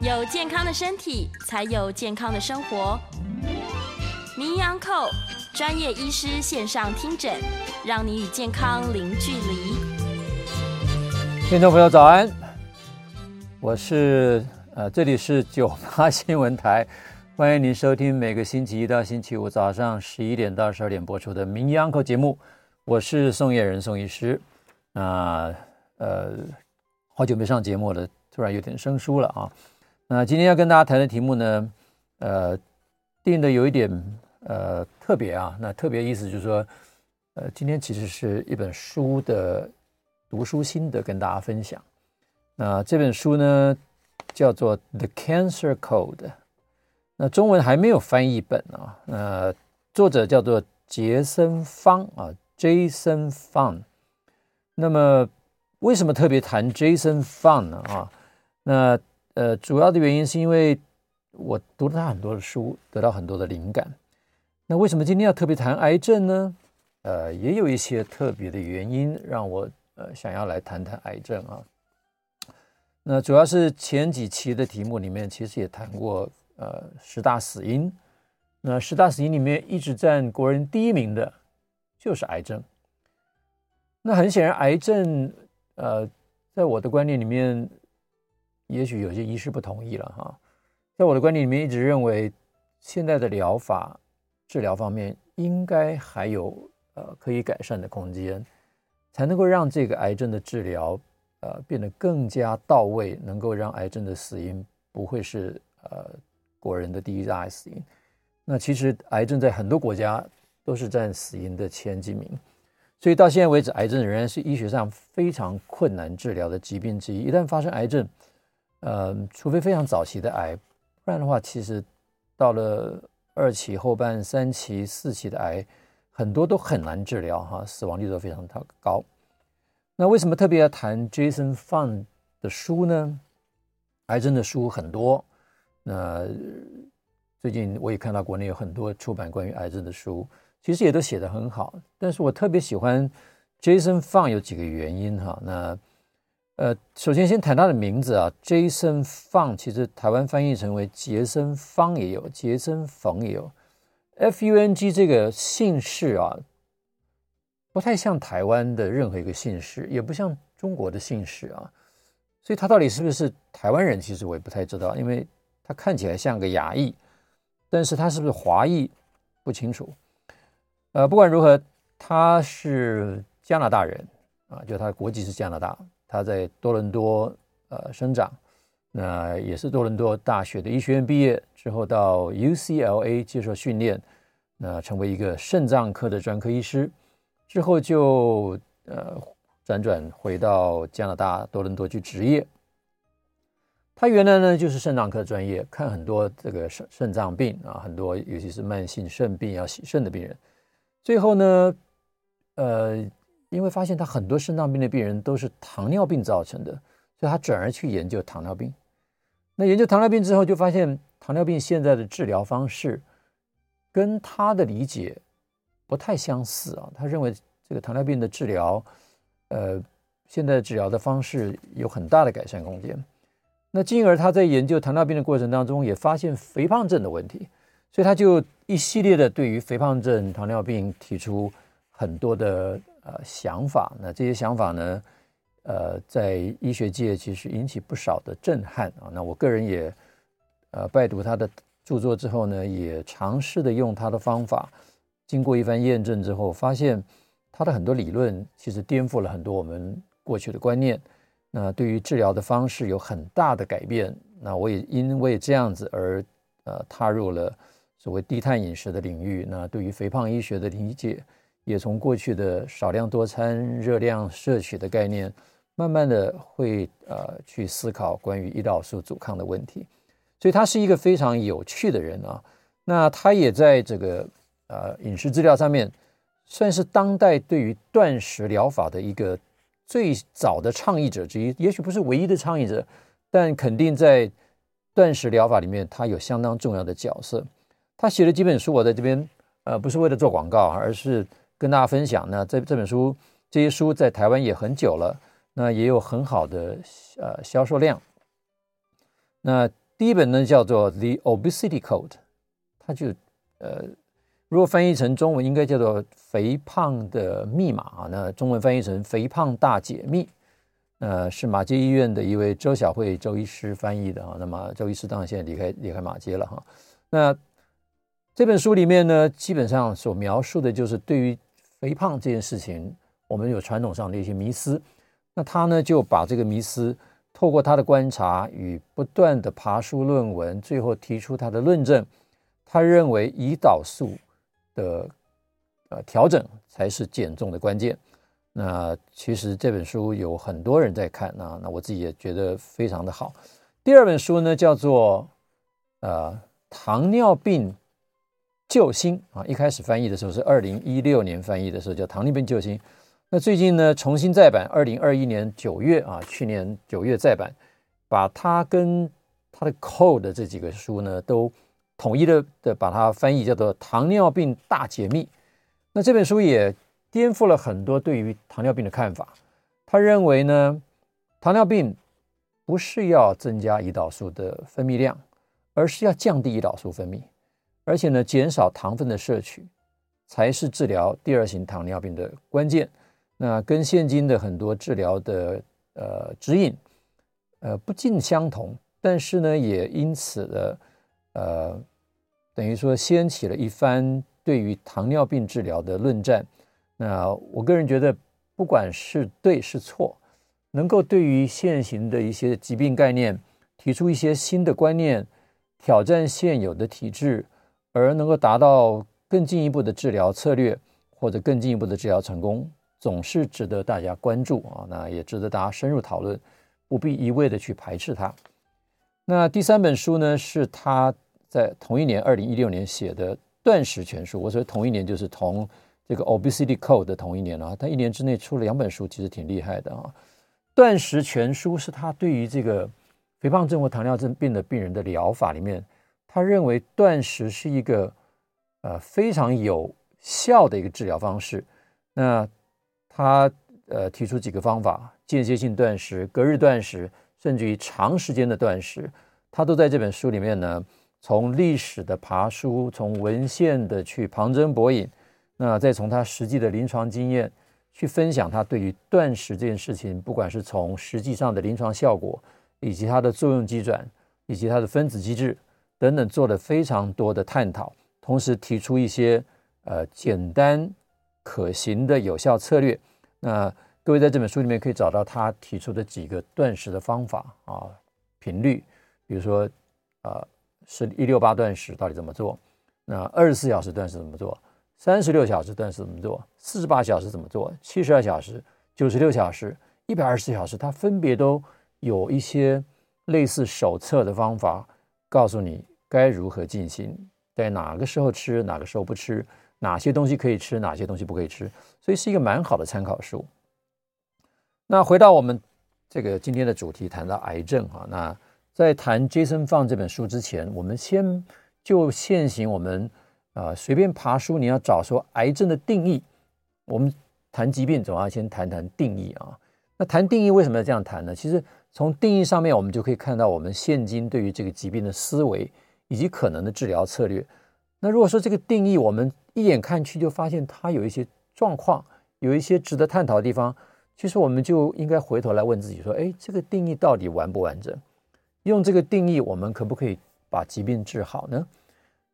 有健康的身体，才有健康的生活。名医安扣专业医师线上听诊，让你与健康零距离。听众朋友早安，我是呃，这里是九八新闻台，欢迎您收听每个星期一到星期五早上十一点到十二点播出的名医安扣节目，我是宋叶仁宋医师。那呃，好久没上节目了，突然有点生疏了啊。那今天要跟大家谈的题目呢，呃，定的有一点呃特别啊。那特别意思就是说，呃，今天其实是一本书的读书心得跟大家分享。那这本书呢叫做《The Cancer Code》，那中文还没有翻译本啊。那作者叫做杰森方啊，Jason Fun。那么为什么特别谈 Jason Fun 呢？啊，那呃，主要的原因是因为我读了他很多的书，得到很多的灵感。那为什么今天要特别谈癌症呢？呃，也有一些特别的原因让我呃想要来谈谈癌症啊。那主要是前几期的题目里面其实也谈过呃十大死因。那十大死因里面一直占国人第一名的就是癌症。那很显然，癌症呃，在我的观念里面。也许有些医师不同意了哈，在我的观点里面，一直认为现在的疗法治疗方面应该还有呃可以改善的空间，才能够让这个癌症的治疗呃变得更加到位，能够让癌症的死因不会是呃国人的第一大死因。那其实癌症在很多国家都是占死因的前几名，所以到现在为止，癌症仍然是医学上非常困难治疗的疾病之一。一旦发生癌症，呃，除非非常早期的癌，不然的话，其实到了二期后半、三期、四期的癌，很多都很难治疗哈，死亡率都非常高。那为什么特别要谈 Jason Fun 的书呢？癌症的书很多，那最近我也看到国内有很多出版关于癌症的书，其实也都写得很好。但是我特别喜欢 Jason Fun 有几个原因哈，那。呃，首先先谈他的名字啊，Jason Fung，其实台湾翻译成为杰森方也有，杰森冯也有，F U N G 这个姓氏啊，不太像台湾的任何一个姓氏，也不像中国的姓氏啊，所以他到底是不是台湾人，其实我也不太知道，因为他看起来像个亚裔，但是他是不是华裔不清楚。呃，不管如何，他是加拿大人啊，就他的国籍是加拿大。他在多伦多呃生长，那也是多伦多大学的医学院毕业之后，到 UCLA 接受训练，那成为一个肾脏科的专科医师，之后就呃辗转回到加拿大多伦多去执业。他原来呢就是肾脏科专业，看很多这个肾肾脏病啊，很多尤其是慢性肾病要洗肾的病人，最后呢，呃。因为发现他很多肾脏病的病人都是糖尿病造成的，所以他转而去研究糖尿病。那研究糖尿病之后，就发现糖尿病现在的治疗方式跟他的理解不太相似啊。他认为这个糖尿病的治疗，呃，现在治疗的方式有很大的改善空间。那进而他在研究糖尿病的过程当中，也发现肥胖症的问题，所以他就一系列的对于肥胖症、糖尿病提出很多的。呃，想法，那这些想法呢，呃，在医学界其实引起不少的震撼啊。那我个人也呃拜读他的著作之后呢，也尝试的用他的方法，经过一番验证之后，发现他的很多理论其实颠覆了很多我们过去的观念。那对于治疗的方式有很大的改变。那我也因为这样子而呃踏入了所谓低碳饮食的领域。那对于肥胖医学的理解。也从过去的少量多餐、热量摄取的概念，慢慢的会呃去思考关于胰岛素阻抗的问题，所以他是一个非常有趣的人啊。那他也在这个呃饮食治疗上面，算是当代对于断食疗法的一个最早的倡议者之一，也许不是唯一的倡议者，但肯定在断食疗法里面，他有相当重要的角色。他写了几本书，我在这边呃不是为了做广告，而是。跟大家分享，那这这本书这些书在台湾也很久了，那也有很好的呃销售量。那第一本呢叫做《The Obesity Code》，它就呃，如果翻译成中文应该叫做“肥胖的密码”，那中文翻译成“肥胖大解密”。呃，是马街医院的一位周晓慧周医师翻译的啊。那么周医师当然现在离开离开马街了哈。那这本书里面呢，基本上所描述的就是对于肥胖这件事情，我们有传统上的一些迷思。那他呢就把这个迷思透过他的观察与不断的爬书论文，最后提出他的论证。他认为胰岛素的呃调整才是减重的关键。那其实这本书有很多人在看，那那我自己也觉得非常的好。第二本书呢叫做呃糖尿病救星啊，一开始翻译的时候是二零一六年翻译的时候叫糖尿病救星，那最近呢重新再版，二零二一年九月啊，去年九月再版，把它跟它的 code 这几个书呢都统一的的把它翻译叫做糖尿病大解密。那这本书也。颠覆了很多对于糖尿病的看法。他认为呢，糖尿病不是要增加胰岛素的分泌量，而是要降低胰岛素分泌，而且呢，减少糖分的摄取，才是治疗第二型糖尿病的关键。那跟现今的很多治疗的呃指引呃不尽相同，但是呢，也因此的呃等于说掀起了一番对于糖尿病治疗的论战。那我个人觉得，不管是对是错，能够对于现行的一些疾病概念提出一些新的观念，挑战现有的体制，而能够达到更进一步的治疗策略或者更进一步的治疗成功，总是值得大家关注啊。那也值得大家深入讨论，不必一味的去排斥它。那第三本书呢，是他在同一年二零一六年写的《断食全书》。我说同一年就是同。这个 Obesity Code 的同一年啊，他一年之内出了两本书，其实挺厉害的啊。断食全书是他对于这个肥胖症或糖尿病的病人的疗法里面，他认为断食是一个呃非常有效的一个治疗方式。那他呃提出几个方法：间歇性断食、隔日断食，甚至于长时间的断食，他都在这本书里面呢，从历史的爬书，从文献的去旁征博引。那再从他实际的临床经验去分享他对于断食这件事情，不管是从实际上的临床效果，以及它的作用机转，以及它的分子机制等等，做了非常多的探讨，同时提出一些呃简单可行的有效策略。那各位在这本书里面可以找到他提出的几个断食的方法啊，频率，比如说呃是一六八断食到底怎么做？那二十四小时断食怎么做？三十六小时断食怎么做？四十八小时怎么做？七十二小时、九十六小时、一百二十四小时，它分别都有一些类似手册的方法，告诉你该如何进行，在哪个时候吃，哪个时候不吃，哪些东西可以吃，哪些东西不可以吃，所以是一个蛮好的参考书。那回到我们这个今天的主题，谈到癌症啊，那在谈 Jason 放这本书之前，我们先就现行我们。啊，随便爬书，你要找说癌症的定义。我们谈疾病，总要先谈谈定义啊。那谈定义为什么要这样谈呢？其实从定义上面，我们就可以看到我们现今对于这个疾病的思维以及可能的治疗策略。那如果说这个定义我们一眼看去就发现它有一些状况，有一些值得探讨的地方，其实我们就应该回头来问自己说：哎，这个定义到底完不完整？用这个定义，我们可不可以把疾病治好呢？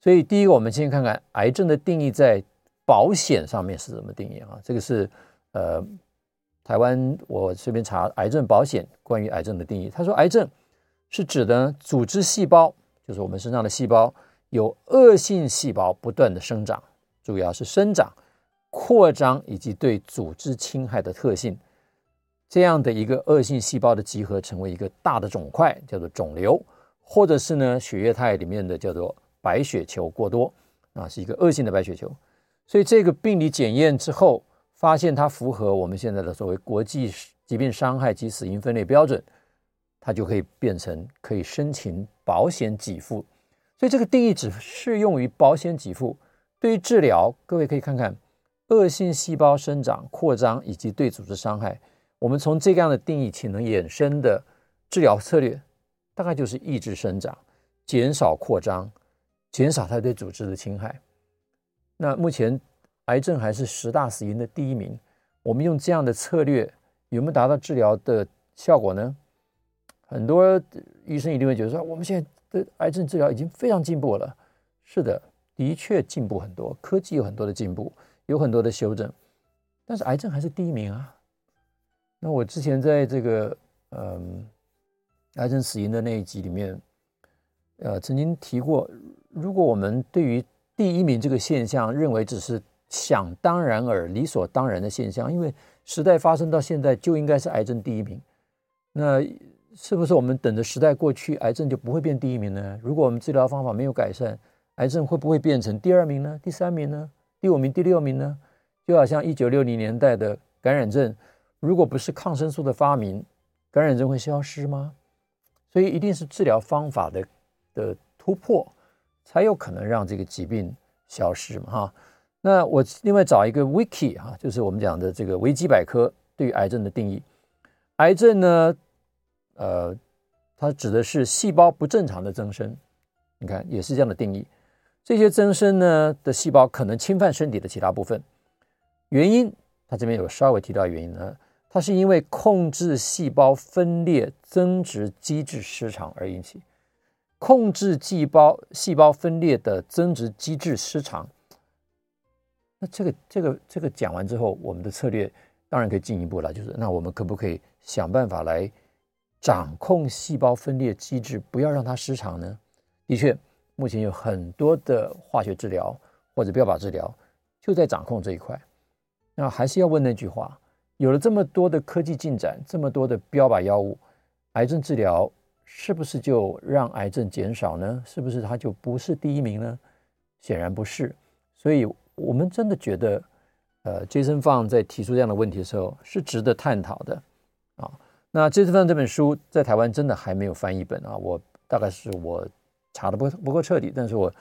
所以，第一个，我们先看看癌症的定义在保险上面是怎么定义啊？这个是呃，台湾我随便查癌症保险关于癌症的定义。他说，癌症是指的组织细胞，就是我们身上的细胞，有恶性细胞不断的生长，主要是生长、扩张以及对组织侵害的特性。这样的一个恶性细胞的集合成为一个大的肿块，叫做肿瘤，或者是呢血液态里面的叫做。白血球过多啊，是一个恶性的白血球，所以这个病理检验之后，发现它符合我们现在的所谓国际疾病伤害及死因分类标准，它就可以变成可以申请保险给付。所以这个定义只适用于保险给付。对于治疗，各位可以看看恶性细胞生长、扩张以及对组织伤害，我们从这样的定义，其能衍生的治疗策略，大概就是抑制生长。减少扩张，减少它对组织的侵害。那目前癌症还是十大死因的第一名，我们用这样的策略有没有达到治疗的效果呢？很多医生一定会觉得说，我们现在的癌症治疗已经非常进步了。是的，的确进步很多，科技有很多的进步，有很多的修正，但是癌症还是第一名啊。那我之前在这个嗯癌症死因的那一集里面，呃，曾经提过，如果我们对于第一名这个现象认为只是想当然而、理所当然的现象，因为时代发生到现在就应该是癌症第一名，那是不是我们等着时代过去，癌症就不会变第一名呢？如果我们治疗方法没有改善，癌症会不会变成第二名呢？第三名呢？第五名、第六名呢？就好像一九六零年代的感染症，如果不是抗生素的发明，感染症会消失吗？所以一定是治疗方法的的突破，才有可能让这个疾病消失嘛哈。那我另外找一个 wiki 哈，就是我们讲的这个维基百科对于癌症的定义。癌症呢，呃，它指的是细胞不正常的增生，你看也是这样的定义。这些增生呢的细胞可能侵犯身体的其他部分，原因它这边有稍微提到原因呢，它是因为控制细胞分裂增殖机制失常而引起。控制细胞细胞分裂的增殖机制失常，那这个这个这个讲完之后，我们的策略当然可以进一步了，就是那我们可不可以想办法来掌控细胞分裂机制，不要让它失常呢？的确。目前有很多的化学治疗或者标靶治疗就在掌控这一块。那还是要问那句话：有了这么多的科技进展，这么多的标靶药物，癌症治疗是不是就让癌症减少呢？是不是它就不是第一名呢？显然不是。所以，我们真的觉得，呃，Jason Fun 在提出这样的问题的时候是值得探讨的啊。那 Jason Fun 这本书在台湾真的还没有翻译本啊，我大概是我。查的不不够彻底，但是我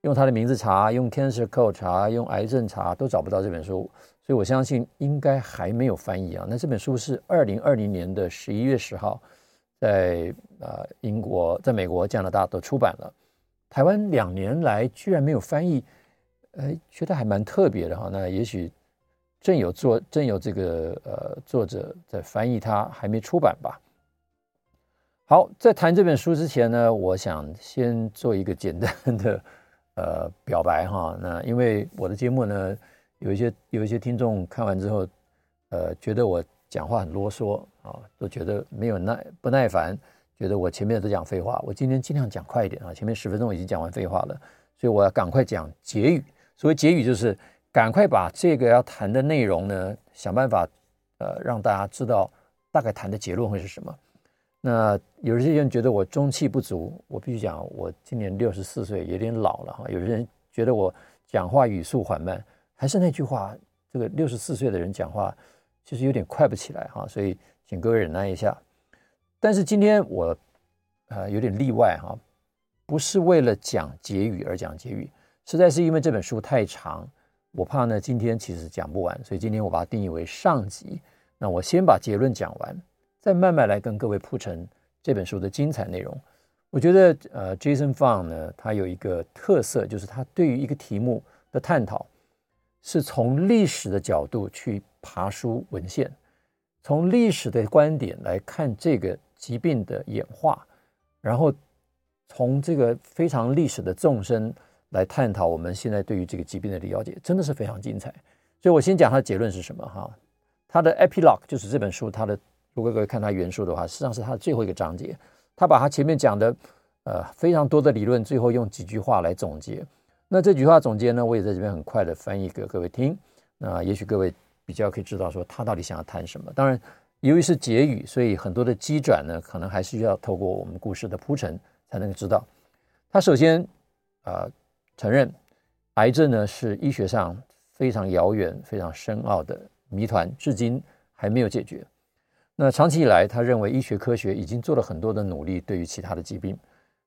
用他的名字查，用 Cancer Code 查，用癌症查，都找不到这本书，所以我相信应该还没有翻译啊。那这本书是二零二零年的十一月十号，在呃英国、在美国、加拿大都出版了。台湾两年来居然没有翻译，哎，觉得还蛮特别的哈。那也许正有作正有这个呃作者在翻译它，还没出版吧。好，在谈这本书之前呢，我想先做一个简单的 呃表白哈。那因为我的节目呢，有一些有一些听众看完之后，呃，觉得我讲话很啰嗦啊，都觉得没有耐不耐烦，觉得我前面都讲废话。我今天尽量讲快一点啊，前面十分钟已经讲完废话了，所以我要赶快讲结语。所谓结语就是赶快把这个要谈的内容呢，想办法呃让大家知道大概谈的结论会是什么。那有些人觉得我中气不足，我必须讲，我今年六十四岁，有点老了哈。有些人觉得我讲话语速缓慢，还是那句话，这个六十四岁的人讲话其实有点快不起来哈，所以请各位忍耐一下。但是今天我呃有点例外哈，不是为了讲结语而讲结语，实在是因为这本书太长，我怕呢今天其实讲不完，所以今天我把它定义为上集。那我先把结论讲完。再慢慢来跟各位铺陈这本书的精彩内容。我觉得，呃，Jason Fung 呢，他有一个特色，就是他对于一个题目的探讨，是从历史的角度去爬书文献，从历史的观点来看这个疾病的演化，然后从这个非常历史的纵深来探讨我们现在对于这个疾病的了解，真的是非常精彩。所以我先讲他的结论是什么哈，他的 Epilogue 就是这本书他的。如果各位看他原书的话，实际上是他的最后一个章节。他把他前面讲的呃非常多的理论，最后用几句话来总结。那这句话总结呢，我也在这边很快的翻译给各位听。那也许各位比较可以知道说他到底想要谈什么。当然，由于是结语，所以很多的机转呢，可能还是要透过我们故事的铺陈才能够知道。他首先啊、呃、承认，癌症呢是医学上非常遥远、非常深奥的谜团，至今还没有解决。那长期以来，他认为医学科学已经做了很多的努力，对于其他的疾病，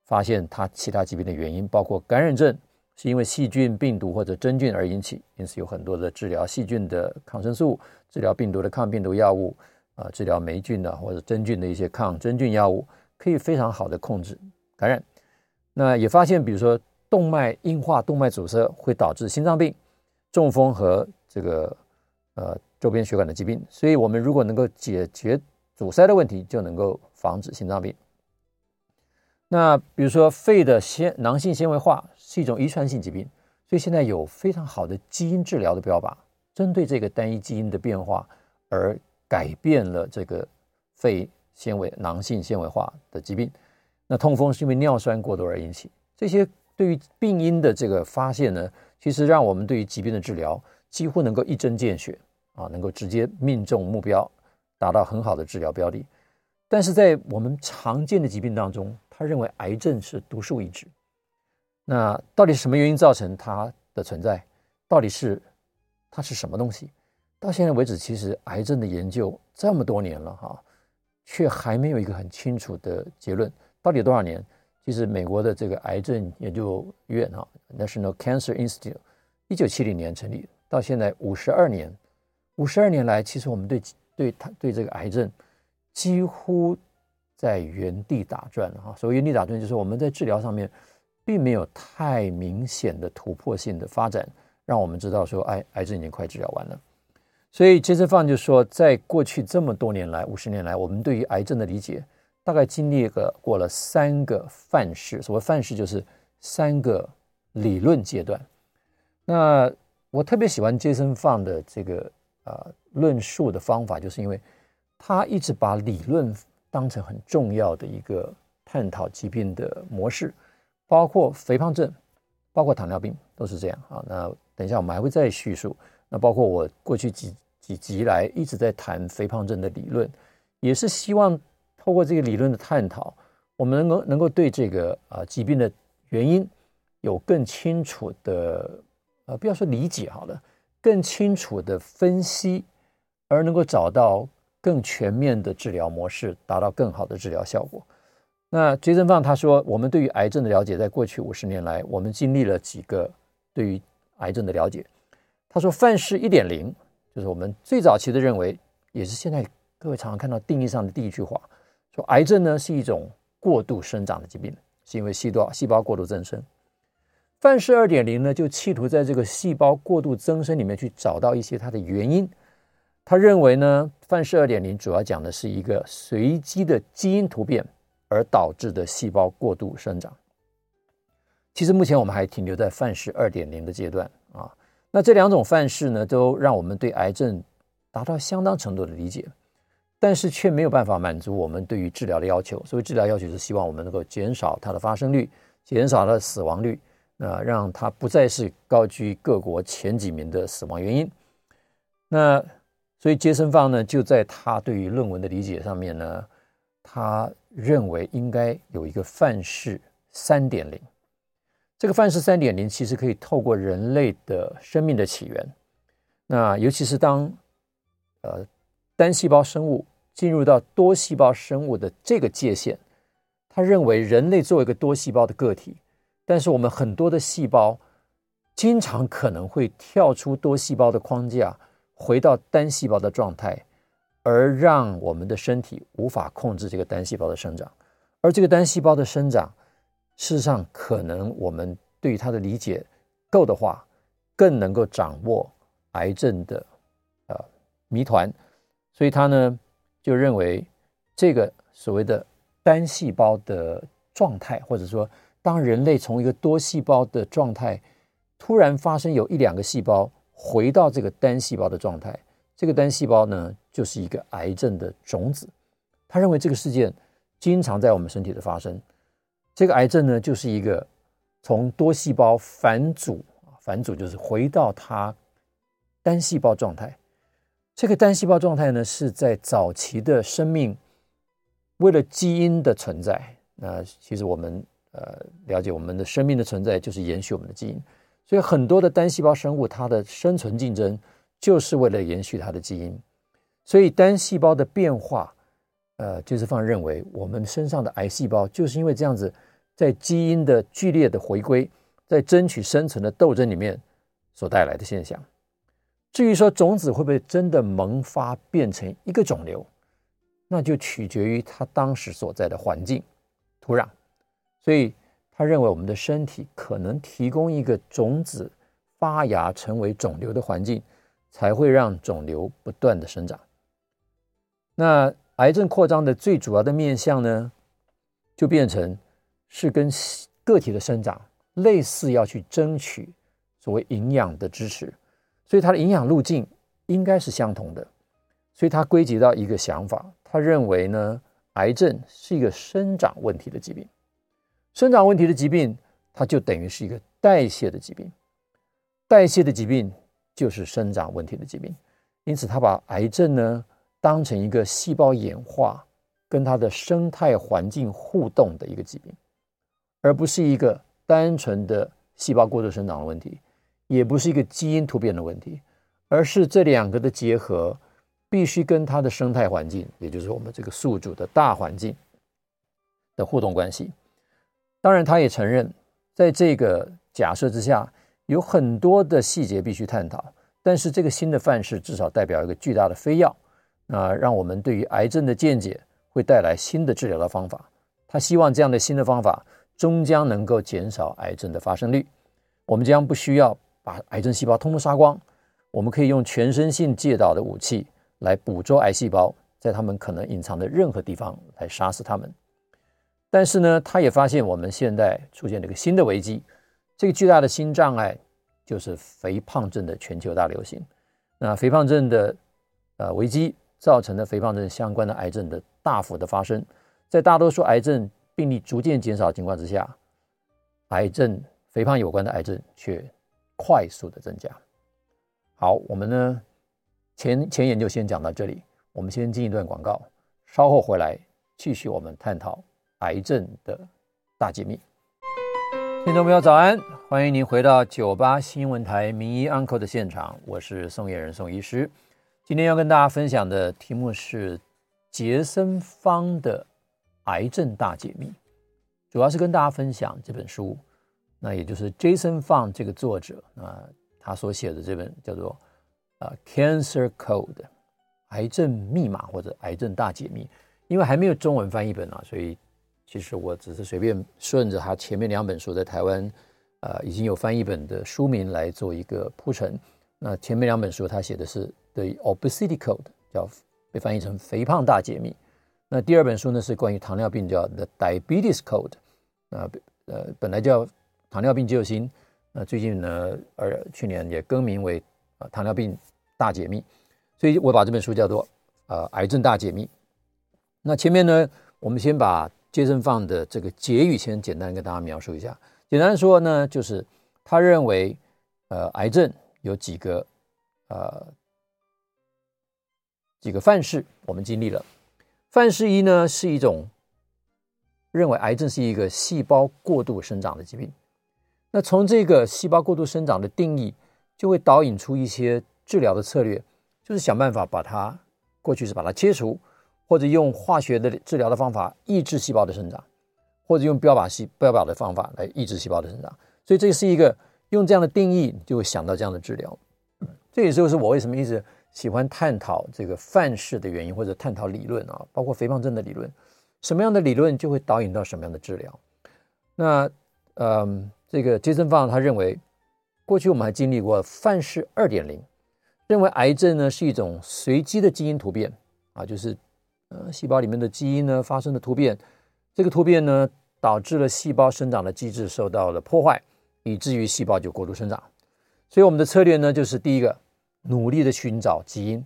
发现他其他疾病的原因，包括感染症是因为细菌、病毒或者真菌而引起，因此有很多的治疗细菌的抗生素，治疗病毒的抗病毒药物，啊，治疗霉菌的或者真菌的一些抗真菌药物，可以非常好的控制感染。那也发现，比如说动脉硬化、动脉阻塞会导致心脏病、中风和这个呃周边血管的疾病。所以，我们如果能够解决阻塞的问题，就能够防止心脏病。那比如说肺的纤囊性纤维化是一种遗传性疾病，所以现在有非常好的基因治疗的标靶，针对这个单一基因的变化而改变了这个肺纤维囊性纤维化的疾病。那痛风是因为尿酸过多而引起，这些对于病因的这个发现呢，其实让我们对于疾病的治疗几乎能够一针见血啊，能够直接命中目标，达到很好的治疗标的。但是在我们常见的疾病当中，他认为癌症是独树一帜。那到底什么原因造成它的存在？到底是它是什么东西？到现在为止，其实癌症的研究这么多年了哈，却还没有一个很清楚的结论。到底多少年？其实美国的这个癌症研究院啊，National Cancer Institute，一九七零年成立，到现在五十二年，五十二年来，其实我们对对它对这个癌症几乎在原地打转哈。所谓原地打转，就是我们在治疗上面并没有太明显的突破性的发展，让我们知道说哎癌症已经快治疗完了。所以杰森·范就说，在过去这么多年来，五十年来，我们对于癌症的理解。大概经历个过了三个范式，所谓范式就是三个理论阶段。那我特别喜欢杰森方的这个呃论述的方法，就是因为他一直把理论当成很重要的一个探讨疾病的模式，包括肥胖症，包括糖尿病都是这样啊。那等一下我们还会再叙述。那包括我过去几几集来一直在谈肥胖症的理论，也是希望。透过这个理论的探讨，我们能够能够对这个啊疾病的原因有更清楚的呃，不要说理解好了，更清楚的分析，而能够找到更全面的治疗模式，达到更好的治疗效果。那杰森方他说，我们对于癌症的了解，在过去五十年来，我们经历了几个对于癌症的了解。他说，范式一点零就是我们最早期的认为，也是现在各位常常看到定义上的第一句话。说癌症呢是一种过度生长的疾病，是因为细胞细胞过度增生。范式二点零呢，就企图在这个细胞过度增生里面去找到一些它的原因。他认为呢，范式二点零主要讲的是一个随机的基因突变而导致的细胞过度生长。其实目前我们还停留在范式二点零的阶段啊。那这两种范式呢，都让我们对癌症达到相当程度的理解。但是却没有办法满足我们对于治疗的要求。所谓治疗要求是希望我们能够减少它的发生率，减少它的死亡率，那让它不再是高居各国前几名的死亡原因。那所以杰森方呢，就在他对于论文的理解上面呢，他认为应该有一个范式三点零。这个范式三点零其实可以透过人类的生命的起源，那尤其是当呃单细胞生物。进入到多细胞生物的这个界限，他认为人类作为一个多细胞的个体，但是我们很多的细胞经常可能会跳出多细胞的框架，回到单细胞的状态，而让我们的身体无法控制这个单细胞的生长。而这个单细胞的生长，事实上可能我们对它的理解够的话，更能够掌握癌症的呃谜团。所以他呢，就认为这个所谓的单细胞的状态，或者说，当人类从一个多细胞的状态突然发生有一两个细胞回到这个单细胞的状态，这个单细胞呢，就是一个癌症的种子。他认为这个事件经常在我们身体的发生。这个癌症呢，就是一个从多细胞返祖，返祖就是回到它单细胞状态。这个单细胞状态呢，是在早期的生命为了基因的存在。那其实我们呃了解，我们的生命的存在就是延续我们的基因。所以很多的单细胞生物，它的生存竞争就是为了延续它的基因。所以单细胞的变化，呃，就是方认为，我们身上的癌细胞就是因为这样子，在基因的剧烈的回归，在争取生存的斗争里面所带来的现象。至于说种子会不会真的萌发变成一个肿瘤，那就取决于它当时所在的环境、土壤。所以他认为我们的身体可能提供一个种子发芽成为肿瘤的环境，才会让肿瘤不断的生长。那癌症扩张的最主要的面向呢，就变成是跟个体的生长类似，要去争取所谓营养的支持，所以它的营养路径应该是相同的。所以他归结到一个想法，他认为呢，癌症是一个生长问题的疾病，生长问题的疾病，它就等于是一个代谢的疾病，代谢的疾病就是生长问题的疾病。因此，他把癌症呢当成一个细胞演化跟它的生态环境互动的一个疾病，而不是一个单纯的细胞过度生长的问题，也不是一个基因突变的问题，而是这两个的结合。必须跟它的生态环境，也就是我们这个宿主的大环境的互动关系。当然，他也承认，在这个假设之下，有很多的细节必须探讨。但是，这个新的范式至少代表一个巨大的飞跃，那让我们对于癌症的见解会带来新的治疗的方法。他希望这样的新的方法终将能够减少癌症的发生率。我们将不需要把癌症细胞通通杀光，我们可以用全身性介导的武器。来捕捉癌细胞，在他们可能隐藏的任何地方来杀死他们。但是呢，他也发现我们现在出现了一个新的危机，这个巨大的新障碍就是肥胖症的全球大流行。那肥胖症的呃危机造成了肥胖症相关的癌症的大幅的发生，在大多数癌症病例逐渐减少的情况之下，癌症肥胖有关的癌症却快速的增加。好，我们呢？前前言就先讲到这里，我们先进一段广告，稍后回来继续我们探讨癌症的大解密。听众朋友早安，欢迎您回到九八新闻台名医 Uncle 的现场，我是宋彦仁宋医师。今天要跟大家分享的题目是杰森方的癌症大解密，主要是跟大家分享这本书，那也就是 Jason Fung 这个作者啊，他所写的这本叫做。啊，Cancer Code，癌症密码或者癌症大解密，因为还没有中文翻译本啊，所以其实我只是随便顺着他前面两本书在台湾、呃、已经有翻译本的书名来做一个铺陈。那前面两本书他写的是 The Obesity Code，叫被翻译成肥胖大解密。那第二本书呢是关于糖尿病，叫 The Diabetes Code，啊呃本来叫糖尿病救星，那最近呢呃去年也更名为啊糖尿病。大解密，所以我把这本书叫做呃癌症大解密。那前面呢，我们先把杰森放的这个结语先简单跟大家描述一下。简单说呢，就是他认为呃癌症有几个呃几个范式，我们经历了。范式一呢是一种认为癌症是一个细胞过度生长的疾病。那从这个细胞过度生长的定义，就会导引出一些。治疗的策略就是想办法把它，过去是把它切除，或者用化学的治疗的方法抑制细胞的生长，或者用标靶细标靶的方法来抑制细胞的生长。所以这是一个用这样的定义，就会想到这样的治疗。这也就是我为什么一直喜欢探讨这个范式的原因，或者探讨理论啊，包括肥胖症的理论，什么样的理论就会导引到什么样的治疗。那嗯，这个杰森方他认为，过去我们还经历过范式二点零。认为癌症呢是一种随机的基因突变啊，就是呃细胞里面的基因呢发生的突变，这个突变呢导致了细胞生长的机制受到了破坏，以至于细胞就过度生长。所以我们的策略呢就是第一个，努力的寻找基因，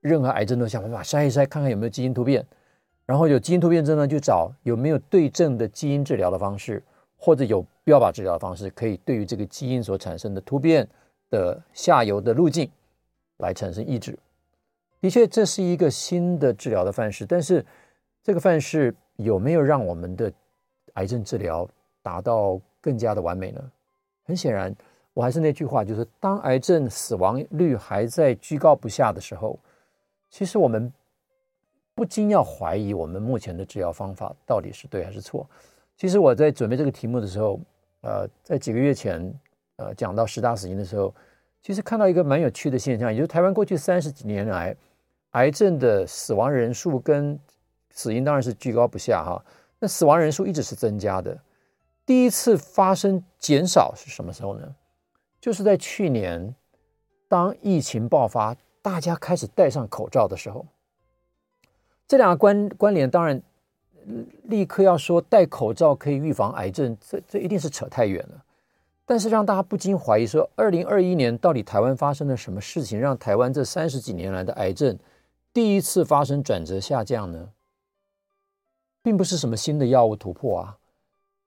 任何癌症都想办法筛一筛，看看有没有基因突变，然后有基因突变症呢就找有没有对症的基因治疗的方式，或者有标靶治疗的方式，可以对于这个基因所产生的突变的下游的路径。来产生抑制，的确，这是一个新的治疗的范式。但是，这个范式有没有让我们的癌症治疗达到更加的完美呢？很显然，我还是那句话，就是当癌症死亡率还在居高不下的时候，其实我们不禁要怀疑我们目前的治疗方法到底是对还是错。其实我在准备这个题目的时候，呃，在几个月前，呃，讲到十大死因的时候。其实看到一个蛮有趣的现象，也就台湾过去三十几年来，癌症的死亡人数跟死因当然是居高不下哈。那死亡人数一直是增加的，第一次发生减少是什么时候呢？就是在去年，当疫情爆发，大家开始戴上口罩的时候。这两个关关联，当然立刻要说戴口罩可以预防癌症，这这一定是扯太远了。但是让大家不禁怀疑说，二零二一年到底台湾发生了什么事情，让台湾这三十几年来的癌症第一次发生转折下降呢？并不是什么新的药物突破啊。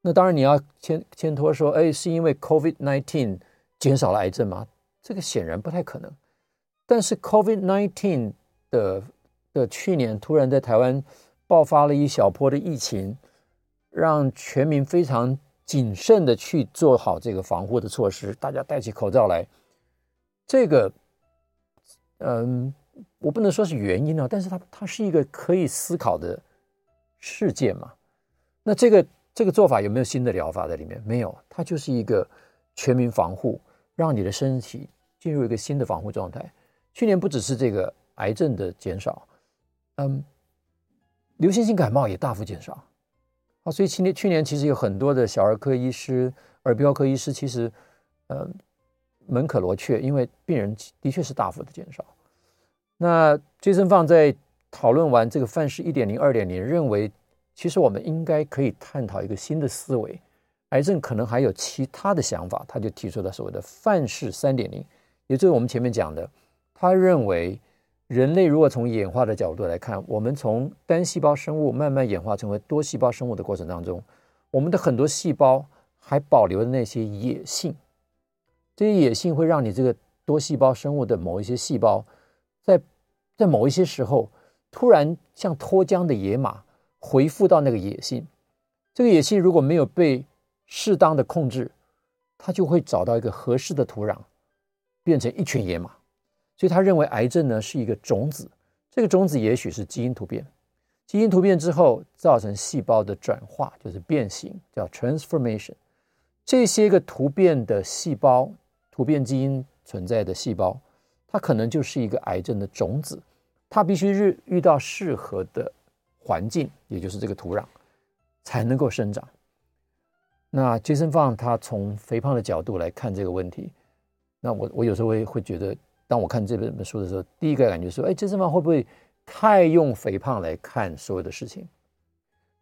那当然你要牵牵拖说，哎，是因为 COVID-19 减少了癌症吗？这个显然不太可能。但是 COVID-19 的的去年突然在台湾爆发了一小波的疫情，让全民非常。谨慎的去做好这个防护的措施，大家戴起口罩来。这个，嗯，我不能说是原因啊，但是它它是一个可以思考的事件嘛。那这个这个做法有没有新的疗法在里面？没有，它就是一个全民防护，让你的身体进入一个新的防护状态。去年不只是这个癌症的减少，嗯，流行性感冒也大幅减少。啊，所以去年去年其实有很多的小儿科医师、耳鼻喉科医师，其实呃门可罗雀，因为病人的确是大幅的减少。那 Jason Fung 在讨论完这个范式一点零、二点零，认为其实我们应该可以探讨一个新的思维，癌症可能还有其他的想法，他就提出了所谓的范式三点零，也就是我们前面讲的，他认为。人类如果从演化的角度来看，我们从单细胞生物慢慢演化成为多细胞生物的过程当中，我们的很多细胞还保留了那些野性，这些野性会让你这个多细胞生物的某一些细胞，在在某一些时候突然像脱缰的野马回复到那个野性，这个野性如果没有被适当的控制，它就会找到一个合适的土壤，变成一群野马。所以他认为癌症呢是一个种子，这个种子也许是基因突变，基因突变之后造成细胞的转化，就是变形，叫 transformation。这些个突变的细胞，突变基因存在的细胞，它可能就是一个癌症的种子，它必须遇遇到适合的环境，也就是这个土壤，才能够生长。那 Jason Fung 他从肥胖的角度来看这个问题，那我我有时候会会觉得。当我看这本书的时候，第一个感觉是：哎，这地方会不会太用肥胖来看所有的事情？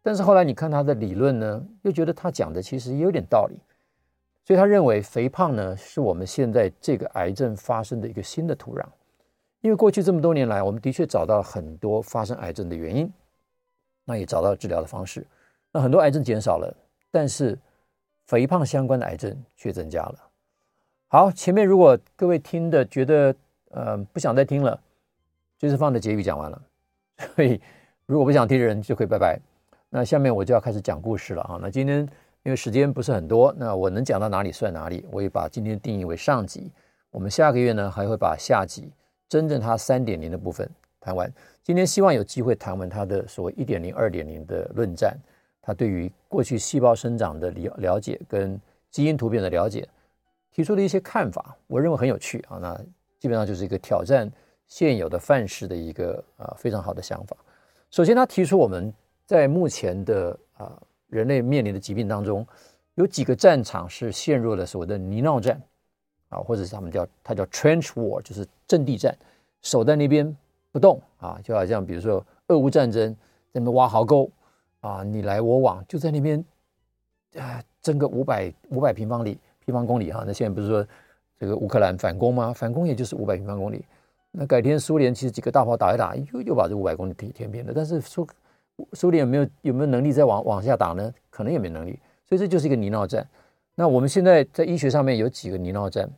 但是后来你看他的理论呢，又觉得他讲的其实也有点道理。所以他认为肥胖呢，是我们现在这个癌症发生的一个新的土壤。因为过去这么多年来，我们的确找到了很多发生癌症的原因，那也找到了治疗的方式。那很多癌症减少了，但是肥胖相关的癌症却增加了。好，前面如果各位听的觉得呃不想再听了就是放的结语讲完了，所以如果不想听的人就可以拜拜。那下面我就要开始讲故事了啊。那今天因为时间不是很多，那我能讲到哪里算哪里。我也把今天定义为上集。我们下个月呢还会把下集真正它三点零的部分谈完。今天希望有机会谈完它的所谓一点零、二点零的论战，它对于过去细胞生长的了了解跟基因突变的了解。提出的一些看法，我认为很有趣啊。那基本上就是一个挑战现有的范式的一个啊非常好的想法。首先，他提出我们在目前的啊人类面临的疾病当中，有几个战场是陷入了所谓的泥淖战啊，或者是他们叫它叫 trench war，就是阵地战，守在那边不动啊，就好像比如说俄乌战争在那边挖壕沟啊，你来我往，就在那边啊争个五百五百平方里。平方公里哈，那现在不是说这个乌克兰反攻吗？反攻也就是五百平方公里。那改天苏联其实几个大炮打一打，又又把这五百公里填填平了。但是苏苏联有没有有没有能力再往往下打呢？可能也没能力。所以这就是一个泥淖战。那我们现在在医学上面有几个泥淖战。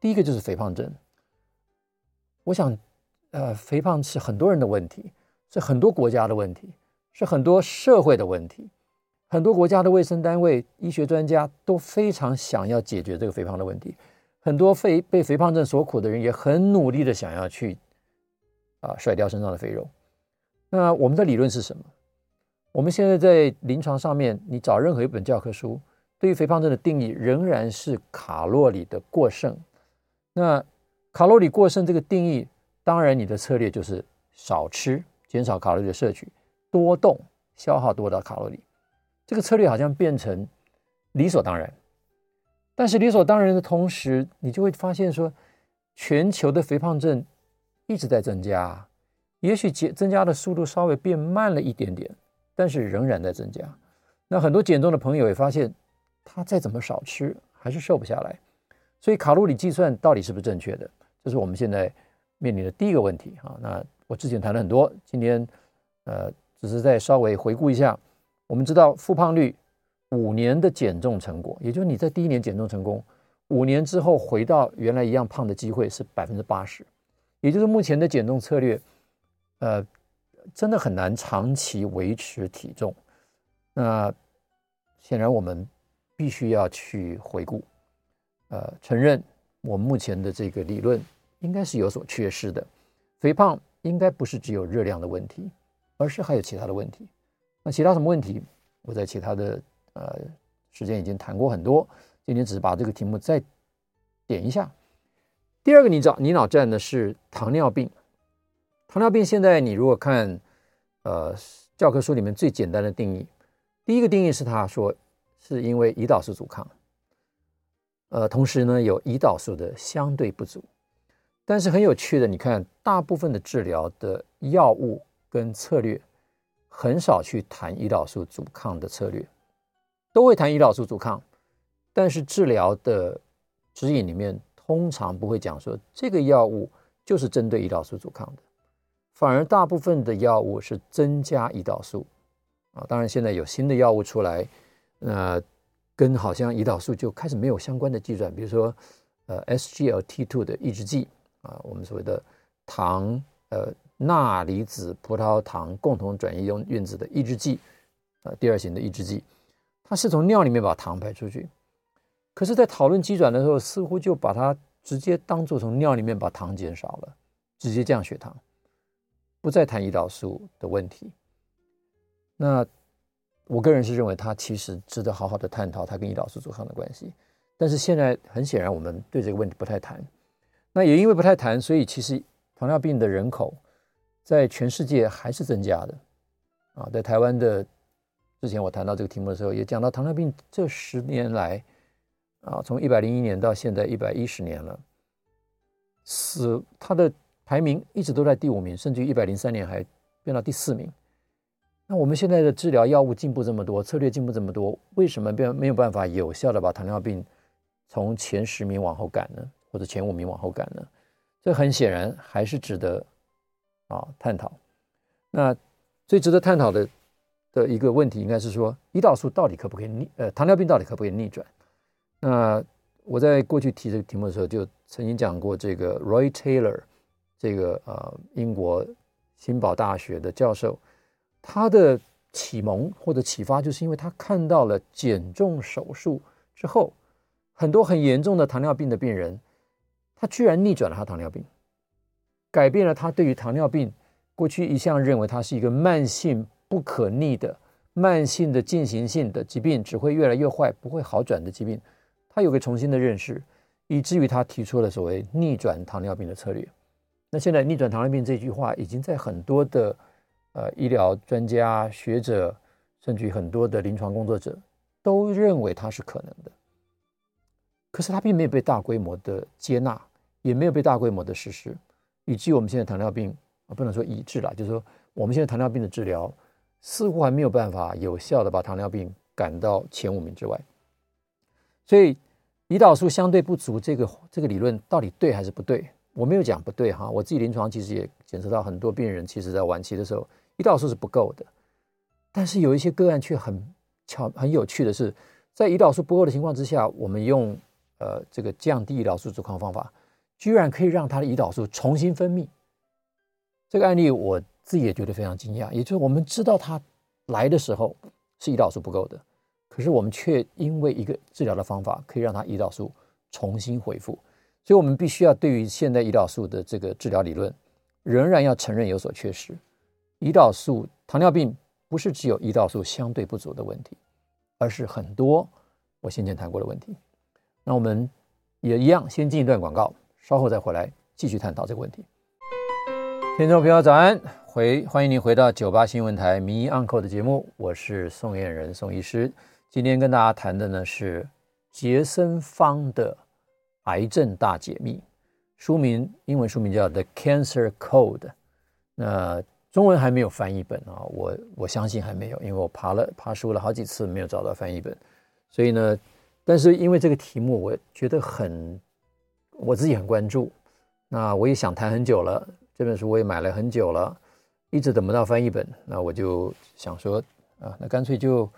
第一个就是肥胖症。我想，呃，肥胖是很多人的问题，是很多国家的问题，是很多社会的问题。很多国家的卫生单位、医学专家都非常想要解决这个肥胖的问题。很多肥被肥胖症所苦的人也很努力的想要去啊甩掉身上的肥肉。那我们的理论是什么？我们现在在临床上面，你找任何一本教科书，对于肥胖症的定义仍然是卡路里的过剩。那卡路里过剩这个定义，当然你的策略就是少吃，减少卡路里的摄取，多动，消耗多少卡路里。这个策略好像变成理所当然。但是理所当然的同时，你就会发现说，全球的肥胖症一直在增加，也许减增加的速度稍微变慢了一点点，但是仍然在增加。那很多减重的朋友也发现，他再怎么少吃，还是瘦不下来。所以卡路里计算到底是不是正确的？这是我们现在面临的第一个问题啊。那我之前谈了很多，今天呃，只是再稍微回顾一下。我们知道复胖率。五年的减重成果，也就是你在第一年减重成功，五年之后回到原来一样胖的机会是百分之八十，也就是目前的减重策略，呃，真的很难长期维持体重。那显然我们必须要去回顾，呃，承认我们目前的这个理论应该是有所缺失的。肥胖应该不是只有热量的问题，而是还有其他的问题。那其他什么问题？我在其他的。呃，时间已经谈过很多，今天只是把这个题目再点一下。第二个你找你脑战的是糖尿病。糖尿病现在你如果看呃教科书里面最简单的定义，第一个定义是他说是因为胰岛素阻抗，呃，同时呢有胰岛素的相对不足。但是很有趣的，你看大部分的治疗的药物跟策略很少去谈胰岛素阻抗的策略。都会谈胰岛素阻抗，但是治疗的指引里面通常不会讲说这个药物就是针对胰岛素阻抗的，反而大部分的药物是增加胰岛素啊。当然现在有新的药物出来，那跟好像胰岛素就开始没有相关的计算，比如说呃 SGLT2 的抑制剂啊，我们所谓的糖呃钠离子葡萄糖共同转移用因子的抑制剂啊，第二型的抑制剂。它是从尿里面把糖排出去，可是，在讨论机转的时候，似乎就把它直接当做从尿里面把糖减少了，直接降血糖，不再谈胰岛素的问题。那我个人是认为，它其实值得好好的探讨它跟胰岛素阻抗的关系。但是现在很显然，我们对这个问题不太谈。那也因为不太谈，所以其实糖尿病的人口在全世界还是增加的啊，在台湾的。之前我谈到这个题目的时候，也讲到糖尿病这十年来，啊，从一百零一年到现在一百一十年了，死它的排名一直都在第五名，甚至于一百零三年还变到第四名。那我们现在的治疗药物进步这么多，策略进步这么多，为什么变没有办法有效的把糖尿病从前十名往后赶呢？或者前五名往后赶呢？这很显然还是值得啊探讨。那最值得探讨的。的一个问题应该是说，胰岛素到底可不可以逆？呃，糖尿病到底可不可以逆转？那我在过去提这个题目的时候，就曾经讲过这个 Roy Taylor，这个呃英国新堡大学的教授，他的启蒙或者启发，就是因为他看到了减重手术之后，很多很严重的糖尿病的病人，他居然逆转了他糖尿病，改变了他对于糖尿病过去一向认为它是一个慢性。不可逆的慢性的进行性的疾病，只会越来越坏，不会好转的疾病，他有个重新的认识，以至于他提出了所谓逆转糖尿病的策略。那现在逆转糖尿病这句话已经在很多的呃医疗专家学者，甚至于很多的临床工作者都认为它是可能的。可是它并没有被大规模的接纳，也没有被大规模的实施，以至于我们现在糖尿病啊，不能说已治了，就是说我们现在糖尿病的治疗。似乎还没有办法有效的把糖尿病赶到前五名之外，所以胰岛素相对不足这个这个理论到底对还是不对？我没有讲不对哈，我自己临床其实也检测到很多病人，其实在晚期的时候胰岛素是不够的，但是有一些个案却很巧很有趣的是，在胰岛素不够的情况之下，我们用呃这个降低胰岛素阻抗方法，居然可以让他的胰岛素重新分泌。这个案例我。自己也觉得非常惊讶，也就是我们知道他来的时候是胰岛素不够的，可是我们却因为一个治疗的方法可以让他胰岛素重新恢复，所以我们必须要对于现代胰岛素的这个治疗理论，仍然要承认有所缺失。胰岛素糖尿病不是只有胰岛素相对不足的问题，而是很多我先前谈过的问题。那我们也一样，先进一段广告，稍后再回来继续探讨这个问题。听众朋友，早安！回欢迎您回到九八新闻台名医 Uncle 的节目，我是宋晏仁宋医师。今天跟大家谈的呢是杰森方的《癌症大解密》，书名英文书名叫《The Cancer Code》。那中文还没有翻译本啊，我我相信还没有，因为我爬了爬书了好几次没有找到翻译本，所以呢，但是因为这个题目我觉得很我自己很关注，那我也想谈很久了，这本书我也买了很久了，一直等不到翻译本，那我就想说啊，那干脆就。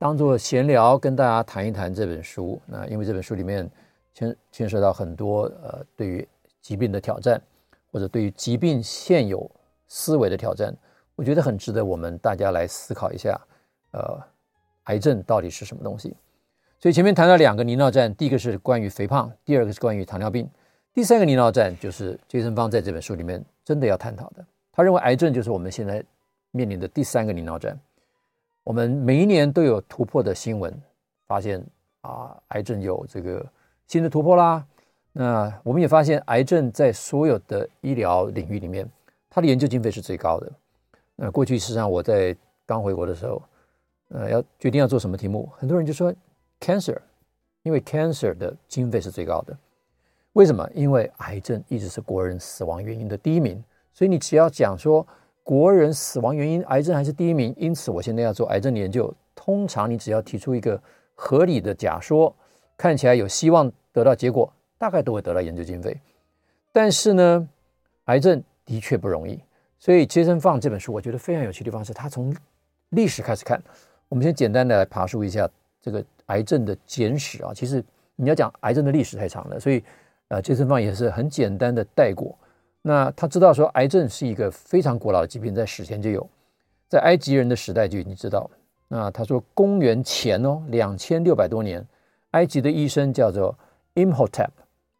当做闲聊，跟大家谈一谈这本书。那因为这本书里面牵牵涉到很多呃，对于疾病的挑战，或者对于疾病现有思维的挑战，我觉得很值得我们大家来思考一下。呃，癌症到底是什么东西？所以前面谈到两个泥淖战，第一个是关于肥胖，第二个是关于糖尿病，第三个泥淖战就是杰森方在这本书里面真的要探讨的。他认为癌症就是我们现在面临的第三个泥淖战。我们每一年都有突破的新闻，发现啊，癌症有这个新的突破啦。那我们也发现，癌症在所有的医疗领域里面，它的研究经费是最高的。那过去事实上我在刚回国的时候，呃，要决定要做什么题目，很多人就说 cancer，因为 cancer 的经费是最高的。为什么？因为癌症一直是国人死亡原因的第一名，所以你只要讲说。国人死亡原因，癌症还是第一名。因此，我现在要做癌症的研究。通常，你只要提出一个合理的假说，看起来有希望得到结果，大概都会得到研究经费。但是呢，癌症的确不容易。所以，杰森放这本书，我觉得非常有趣的地方是，他从历史开始看。我们先简单的来爬树一下这个癌症的简史啊。其实你要讲癌症的历史太长了，所以呃，杰森方也是很简单的带过。那他知道说，癌症是一个非常古老的疾病，在史前就有，在埃及人的时代就已经知道。那他说，公元前哦两千六百多年，埃及的医生叫做 Imhotep，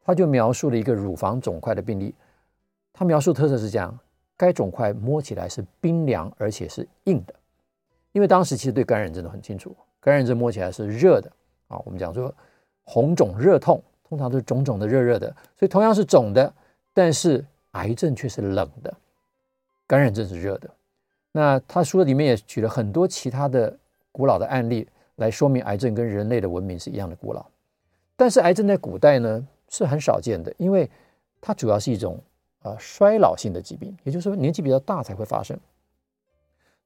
他就描述了一个乳房肿块的病例。他描述特色是这样：该肿块摸起来是冰凉而且是硬的，因为当时其实对感染症都很清楚，感染症摸起来是热的啊。我们讲说红肿热痛，通常都是肿肿的、热热的，所以同样是肿的，但是。癌症却是冷的，感染症是热的。那他书里面也举了很多其他的古老的案例来说明癌症跟人类的文明是一样的古老。但是癌症在古代呢是很少见的，因为它主要是一种呃衰老性的疾病，也就是说年纪比较大才会发生。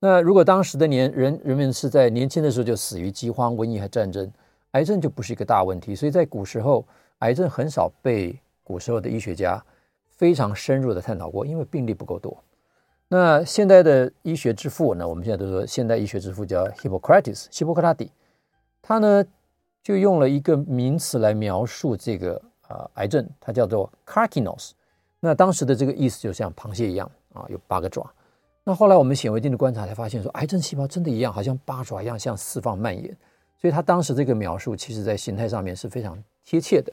那如果当时的年人人们是在年轻的时候就死于饥荒、瘟疫和战争，癌症就不是一个大问题。所以在古时候，癌症很少被古时候的医学家。非常深入的探讨过，因为病例不够多。那现代的医学之父呢？我们现在都说现代医学之父叫 Hippocrates，希波克拉底，他呢就用了一个名词来描述这个啊、呃、癌症，它叫做 Carcinos。那当时的这个意思就像螃蟹一样啊，有八个爪。那后来我们显微镜的观察才发现说，癌症细胞真的一样，好像八爪一样向四方蔓延。所以他当时这个描述，其实在形态上面是非常贴切的。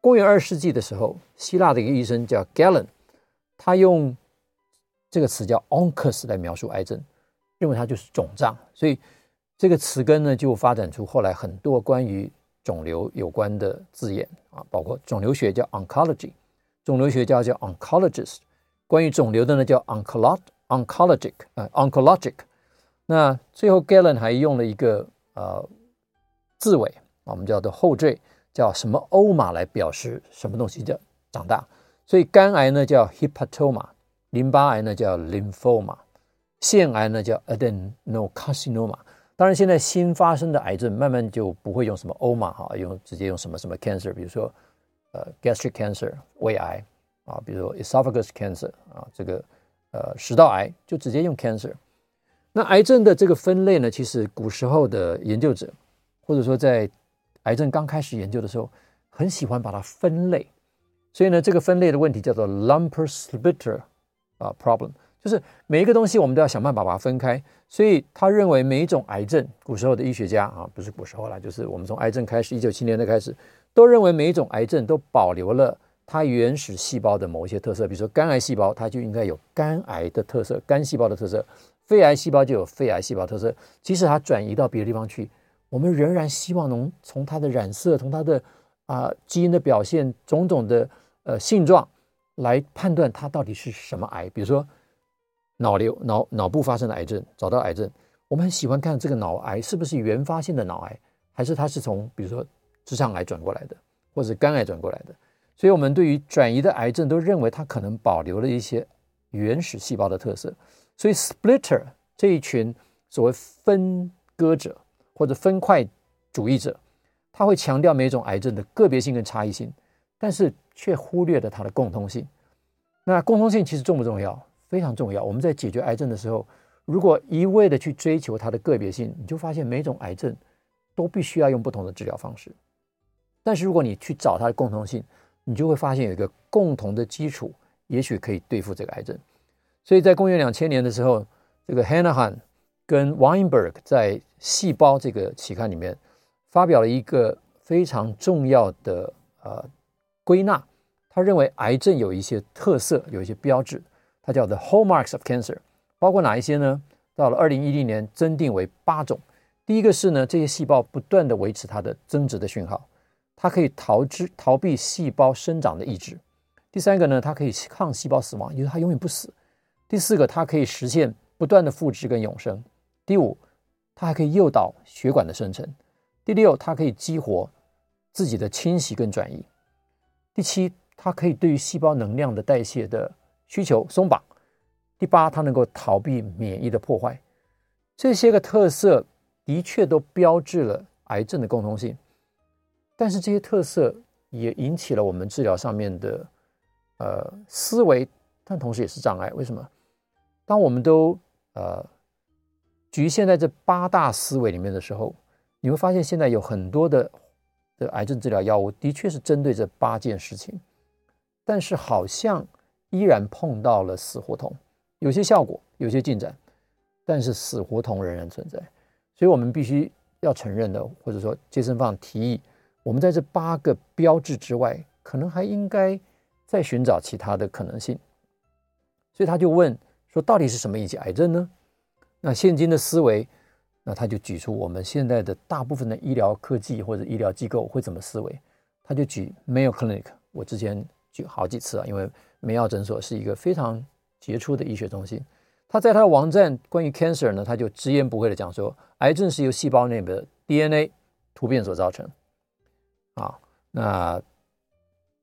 公元二世纪的时候，希腊的一个医生叫 Galen，他用这个词叫 oncus 来描述癌症，认为它就是肿胀，所以这个词根呢就发展出后来很多关于肿瘤有关的字眼啊，包括肿瘤学叫 oncology，肿瘤学家叫 oncologist，关于肿瘤的呢叫 oncolog oncologic 呃 oncologic，那最后 Galen 还用了一个呃字尾，我们叫做后缀。叫什么欧玛来表示什么东西叫长大？所以肝癌呢叫 hepatoma，淋巴癌呢叫 lymphoma，腺癌呢叫 adenocarcinoma。当然，现在新发生的癌症慢慢就不会用什么欧玛哈，用直接用什么什么 cancer，比如说呃 gastric cancer 胃癌啊，比如说 esophagus cancer 啊，这个呃食道癌就直接用 cancer。那癌症的这个分类呢，其实古时候的研究者或者说在癌症刚开始研究的时候，很喜欢把它分类，所以呢，这个分类的问题叫做 lumper splitter 啊 problem，就是每一个东西我们都要想办法把它分开。所以他认为每一种癌症，古时候的医学家啊，不是古时候了，就是我们从癌症开始，一九七年的开始，都认为每一种癌症都保留了它原始细胞的某一些特色，比如说肝癌细胞，它就应该有肝癌的特色，肝细胞的特色；肺癌细胞就有肺癌细胞特色。即使它转移到别的地方去。我们仍然希望能从它的染色、从它的啊、基因的表现、种种的呃性状来判断它到底是什么癌。比如说脑瘤、脑脑部发生的癌症，找到癌症，我们很喜欢看这个脑癌是不是原发性的脑癌，还是它是从比如说直肠癌转过来的，或者肝癌转过来的。所以，我们对于转移的癌症都认为它可能保留了一些原始细胞的特色。所以，splitter 这一群所谓分割者或者分块主义者，他会强调每种癌症的个别性跟差异性，但是却忽略了它的共通性。那共通性其实重不重要？非常重要。我们在解决癌症的时候，如果一味的去追求它的个别性，你就发现每种癌症都必须要用不同的治疗方式。但是如果你去找它的共通性，你就会发现有一个共同的基础，也许可以对付这个癌症。所以在公元两千年的时候，这个 Hanahan 跟 Weinberg 在《细胞》这个期刊里面发表了一个非常重要的呃归纳。他认为癌症有一些特色，有一些标志，它叫 The Hallmarks of Cancer，包括哪一些呢？到了二零一零年增定为八种。第一个是呢，这些细胞不断地维持它的增殖的讯号。它可以逃之逃避细胞生长的抑制。第三个呢，它可以抗细胞死亡，因为它永远不死。第四个，它可以实现不断的复制跟永生。第五，它还可以诱导血管的生成。第六，它可以激活自己的清洗跟转移。第七，它可以对于细胞能量的代谢的需求松绑。第八，它能够逃避免疫的破坏。这些个特色的确都标志了癌症的共通性。但是这些特色也引起了我们治疗上面的呃思维，但同时也是障碍。为什么？当我们都呃局限在这八大思维里面的时候，你会发现现在有很多的的癌症治疗药物的确是针对这八件事情，但是好像依然碰到了死胡同，有些效果，有些进展，但是死胡同仍然存在。所以我们必须要承认的，或者说杰森方提议。我们在这八个标志之外，可能还应该再寻找其他的可能性。所以他就问说：“到底是什么引起癌症呢？”那现今的思维，那他就举出我们现在的大部分的医疗科技或者医疗机构会怎么思维。他就举 Mayo Clinic，我之前举好几次啊，因为梅奥诊所是一个非常杰出的医学中心。他在他的网站关于 cancer 呢，他就直言不讳的讲说：“癌症是由细胞内的 DNA 突变所造成。”啊，那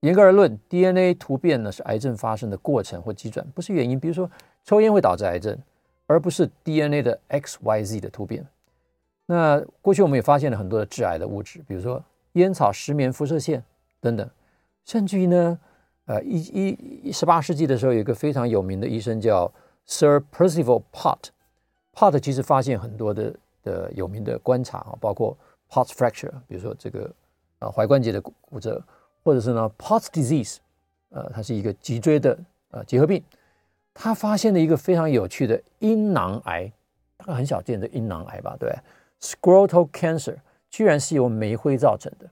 严格而论，DNA 突变呢是癌症发生的过程或机转，不是原因。比如说，抽烟会导致癌症，而不是 DNA 的 XYZ 的突变。那过去我们也发现了很多的致癌的物质，比如说烟草、石棉、辐射线等等。甚至于呢，呃，一一十八世纪的时候，有一个非常有名的医生叫 Sir Percival Pott。Pott 其实发现很多的的有名的观察啊，包括 Pott's fracture，比如说这个。啊，踝关节的骨骨折，或者是呢，Pott's disease，呃，它是一个脊椎的呃结核病。他发现了一个非常有趣的阴囊癌，大概很少见的阴囊癌吧？对，Scrotal cancer 居然是由煤灰造成的。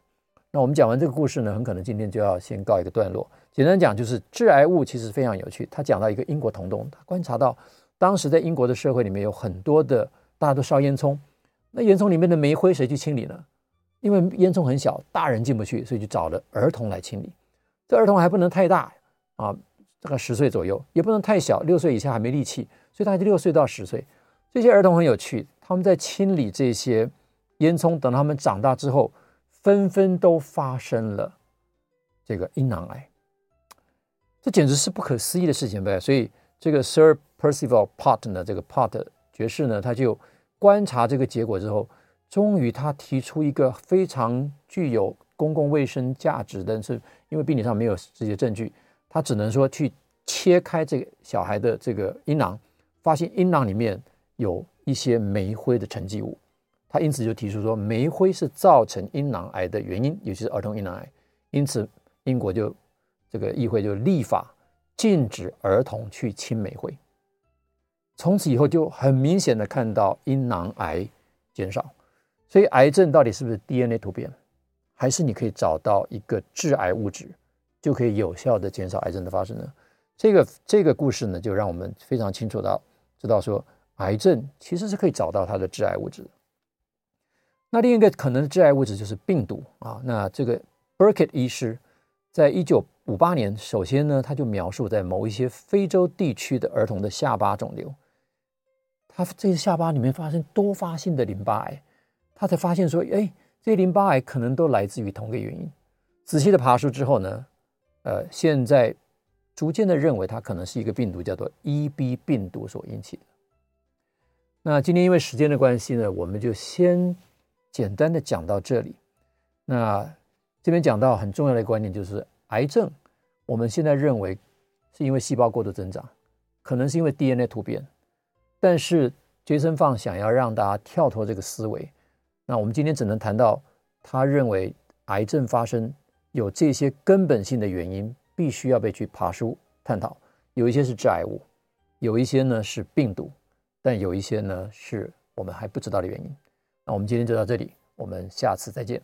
那我们讲完这个故事呢，很可能今天就要先告一个段落。简单讲，就是致癌物其实非常有趣。他讲到一个英国童工，他观察到当时在英国的社会里面有很多的大家都烧烟囱，那烟囱里面的煤灰谁去清理呢？因为烟囱很小，大人进不去，所以就找了儿童来清理。这儿童还不能太大啊，大概十岁左右，也不能太小，六岁以下还没力气，所以大概六岁到十岁。这些儿童很有趣，他们在清理这些烟囱，等他们长大之后，纷纷都发生了这个阴囊癌。这简直是不可思议的事情呗！所以这个 Sir Percival Pott 呢，这个 Pott 爵士呢，他就观察这个结果之后。终于，他提出一个非常具有公共卫生价值的，是因为病理上没有这些证据，他只能说去切开这个小孩的这个阴囊，发现阴囊里面有一些煤灰的沉积物，他因此就提出说，煤灰是造成阴囊癌的原因，尤其是儿童阴囊癌，因此英国就这个议会就立法禁止儿童去清煤灰，从此以后就很明显的看到阴囊癌减少。所以，癌症到底是不是 DNA 突变，还是你可以找到一个致癌物质，就可以有效的减少癌症的发生呢？这个这个故事呢，就让我们非常清楚到知道说，癌症其实是可以找到它的致癌物质。那另一个可能的致癌物质就是病毒啊。那这个 Burkitt 医师在一九五八年，首先呢，他就描述在某一些非洲地区的儿童的下巴肿瘤。他这个下巴里面发生多发性的淋巴癌，他才发现说，哎，这些淋巴癌可能都来自于同一个原因。仔细的爬梳之后呢，呃，现在逐渐的认为它可能是一个病毒，叫做 EB 病毒所引起的。那今天因为时间的关系呢，我们就先简单的讲到这里。那这边讲到很重要的观念就是，癌症我们现在认为是因为细胞过度增长，可能是因为 DNA 突变。但是杰森放想要让大家跳脱这个思维，那我们今天只能谈到他认为癌症发生有这些根本性的原因，必须要被去爬书探讨。有一些是致癌物，有一些呢是病毒，但有一些呢是我们还不知道的原因。那我们今天就到这里，我们下次再见。